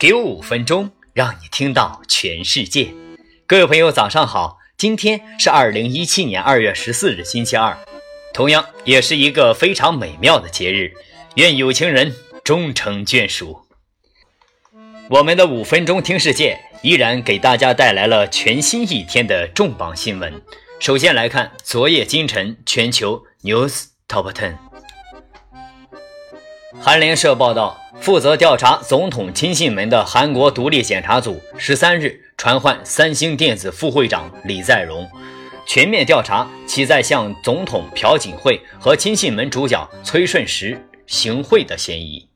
给我五分钟，让你听到全世界。各位朋友，早上好！今天是二零一七年二月十四日，星期二，同样也是一个非常美妙的节日。愿有情人终成眷属。我们的五分钟听世界依然给大家带来了全新一天的重磅新闻。首先来看昨夜今晨全球 news top ten。韩联社报道。负责调查总统亲信门的韩国独立检查组十三日传唤三星电子副会长李在镕，全面调查其在向总统朴槿惠和亲信门主角崔顺实行贿的嫌疑。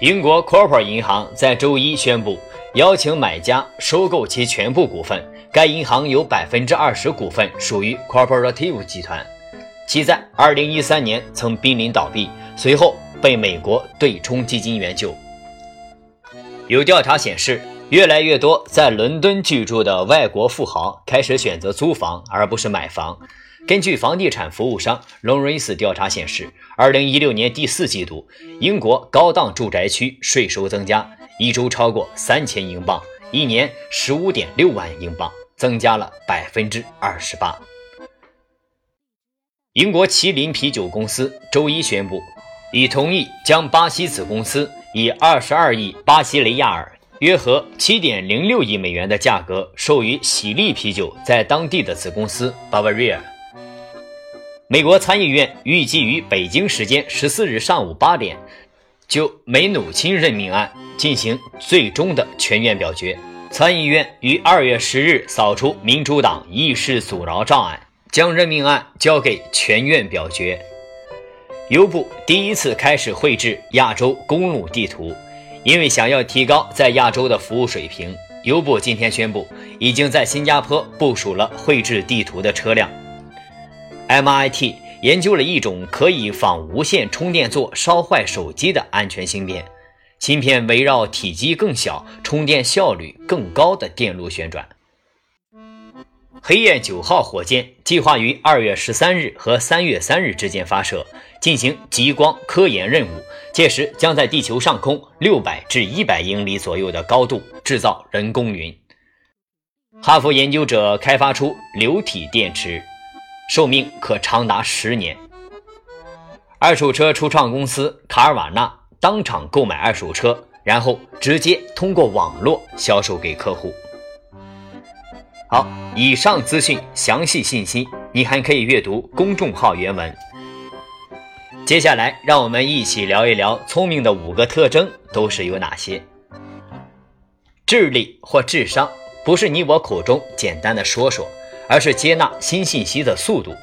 英国 Corpora 银行在周一宣布邀请买家收购其全部股份，该银行有百分之二十股份属于 Corporative 集团，其在二零一三年曾濒临倒闭，随后。被美国对冲基金援救。有调查显示，越来越多在伦敦居住的外国富豪开始选择租房而不是买房。根据房地产服务商 l o n r i s 调查显示，2016年第四季度，英国高档住宅区税收增加一周超过三千英镑，一年十五点六万英镑，增加了百分之二十八。英国麒麟啤酒公司周一宣布。已同意将巴西子公司以二十二亿巴西雷亚尔（约合七点零六亿美元）的价格授予喜力啤酒在当地的子公司 Bavaria。美国参议院预计于北京时间十四日上午八点就梅努钦任命案进行最终的全院表决。参议院于二月十日扫除民主党议事阻挠障碍，将任命案交给全院表决。优步第一次开始绘制亚洲公路地图，因为想要提高在亚洲的服务水平，优步今天宣布已经在新加坡部署了绘制地图的车辆。MIT 研究了一种可以仿无线充电座烧坏手机的安全芯片，芯片围绕体积更小、充电效率更高的电路旋转。黑雁九号火箭计划于二月十三日和三月三日之间发射，进行极光科研任务。届时将在地球上空六百至一百英里左右的高度制造人工云。哈佛研究者开发出流体电池，寿命可长达十年。二手车初创公司卡尔瓦纳当场购买二手车，然后直接通过网络销售给客户。好，以上资讯详细信息你还可以阅读公众号原文。接下来，让我们一起聊一聊聪明的五个特征都是有哪些。智力或智商不是你我口中简单的说说，而是接纳新信息的速度。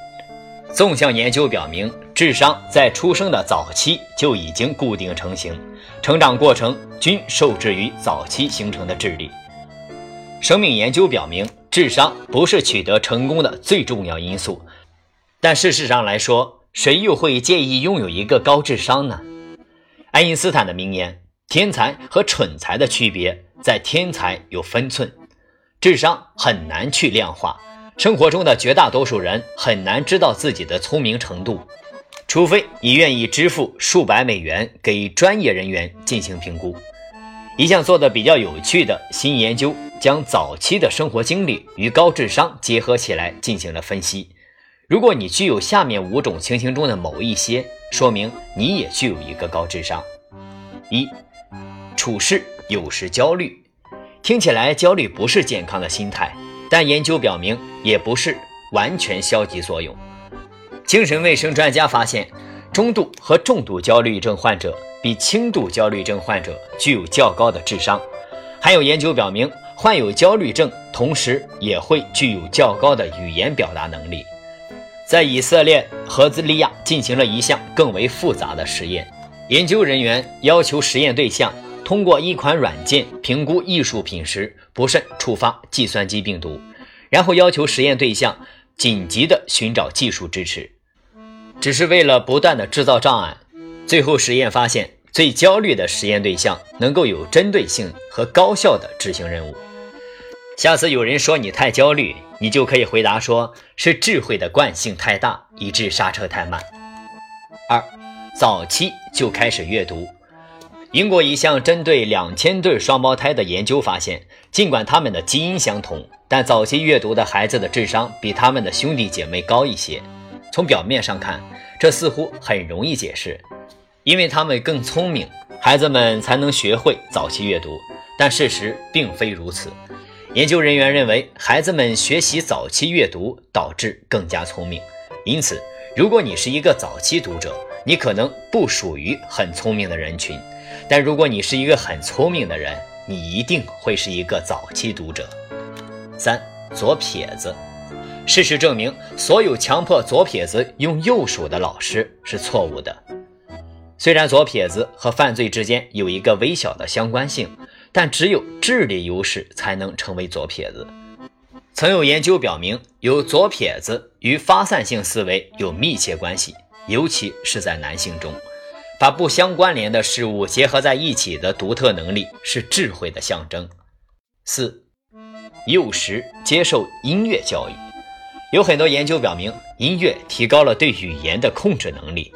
纵向研究表明，智商在出生的早期就已经固定成型，成长过程均受制于早期形成的智力。生命研究表明。智商不是取得成功的最重要因素，但事实上来说，谁又会介意拥有一个高智商呢？爱因斯坦的名言：“天才和蠢才的区别在天才有分寸，智商很难去量化。生活中的绝大多数人很难知道自己的聪明程度，除非你愿意支付数百美元给专业人员进行评估。”一项做的比较有趣的新研究，将早期的生活经历与高智商结合起来进行了分析。如果你具有下面五种情形中的某一些，说明你也具有一个高智商：一、处事有时焦虑。听起来焦虑不是健康的心态，但研究表明也不是完全消极作用。精神卫生专家发现，中度和重度焦虑症患者。比轻度焦虑症患者具有较高的智商，还有研究表明，患有焦虑症同时也会具有较高的语言表达能力。在以色列和兹利亚进行了一项更为复杂的实验，研究人员要求实验对象通过一款软件评估艺术品时不慎触发计算机病毒，然后要求实验对象紧急地寻找技术支持，只是为了不断的制造障碍。最后实验发现，最焦虑的实验对象能够有针对性和高效的执行任务。下次有人说你太焦虑，你就可以回答说是智慧的惯性太大，以致刹车太慢。二，早期就开始阅读。英国一项针对两千对双胞胎的研究发现，尽管他们的基因相同，但早期阅读的孩子的智商比他们的兄弟姐妹高一些。从表面上看，这似乎很容易解释，因为他们更聪明，孩子们才能学会早期阅读。但事实并非如此。研究人员认为，孩子们学习早期阅读导致更加聪明。因此，如果你是一个早期读者，你可能不属于很聪明的人群。但如果你是一个很聪明的人，你一定会是一个早期读者。三，左撇子。事实证明，所有强迫左撇子用右手的老师是错误的。虽然左撇子和犯罪之间有一个微小的相关性，但只有智力优势才能成为左撇子。曾有研究表明，有左撇子与发散性思维有密切关系，尤其是在男性中。把不相关联的事物结合在一起的独特能力是智慧的象征。四，幼时接受音乐教育，有很多研究表明，音乐提高了对语言的控制能力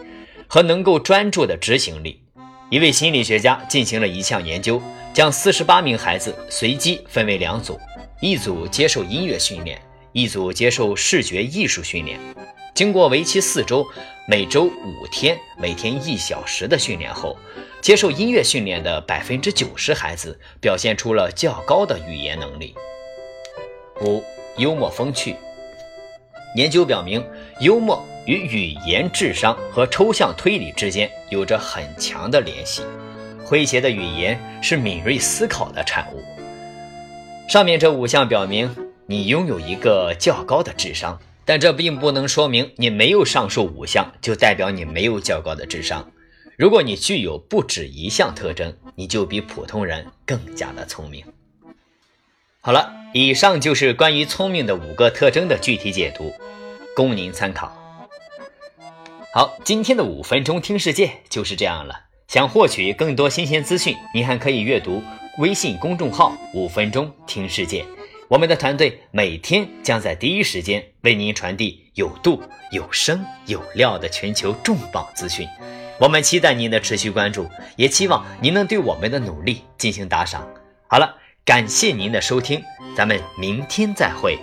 和能够专注的执行力。一位心理学家进行了一项研究，将四十八名孩子随机分为两组，一组接受音乐训练，一组接受视觉艺术训练。经过为期四周，每周五天，每天一小时的训练后，接受音乐训练的百分之九十孩子表现出了较高的语言能力。五、幽默风趣。研究表明，幽默与语言智商和抽象推理之间有着很强的联系。诙谐的语言是敏锐思考的产物。上面这五项表明，你拥有一个较高的智商。但这并不能说明你没有上述五项就代表你没有较高的智商。如果你具有不止一项特征，你就比普通人更加的聪明。好了，以上就是关于聪明的五个特征的具体解读，供您参考。好，今天的五分钟听世界就是这样了。想获取更多新鲜资讯，您还可以阅读微信公众号“五分钟听世界”。我们的团队每天将在第一时间为您传递有度、有声、有料的全球重磅资讯。我们期待您的持续关注，也期望您能对我们的努力进行打赏。好了，感谢您的收听，咱们明天再会。